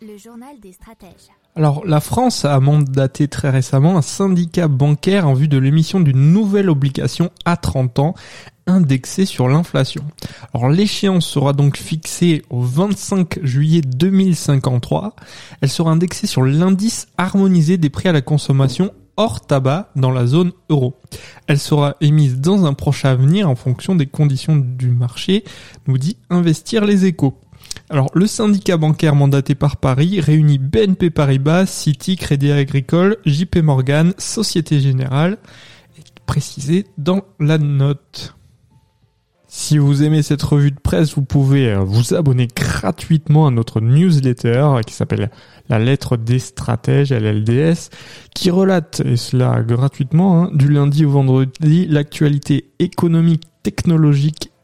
Le journal des stratèges. Alors, la France a mandaté très récemment un syndicat bancaire en vue de l'émission d'une nouvelle obligation à 30 ans indexée sur l'inflation. Alors, l'échéance sera donc fixée au 25 juillet 2053. Elle sera indexée sur l'indice harmonisé des prix à la consommation hors tabac dans la zone euro. Elle sera émise dans un proche avenir en fonction des conditions du marché, nous dit Investir les échos. Alors, le syndicat bancaire mandaté par Paris réunit BNP Paribas, Citi, Crédit Agricole, JP Morgan, Société Générale, précisé dans la note. Si vous aimez cette revue de presse, vous pouvez euh, vous abonner gratuitement à notre newsletter qui s'appelle La lettre des stratèges, LLDS, qui relate, et cela gratuitement, hein, du lundi au vendredi, l'actualité économique, technologique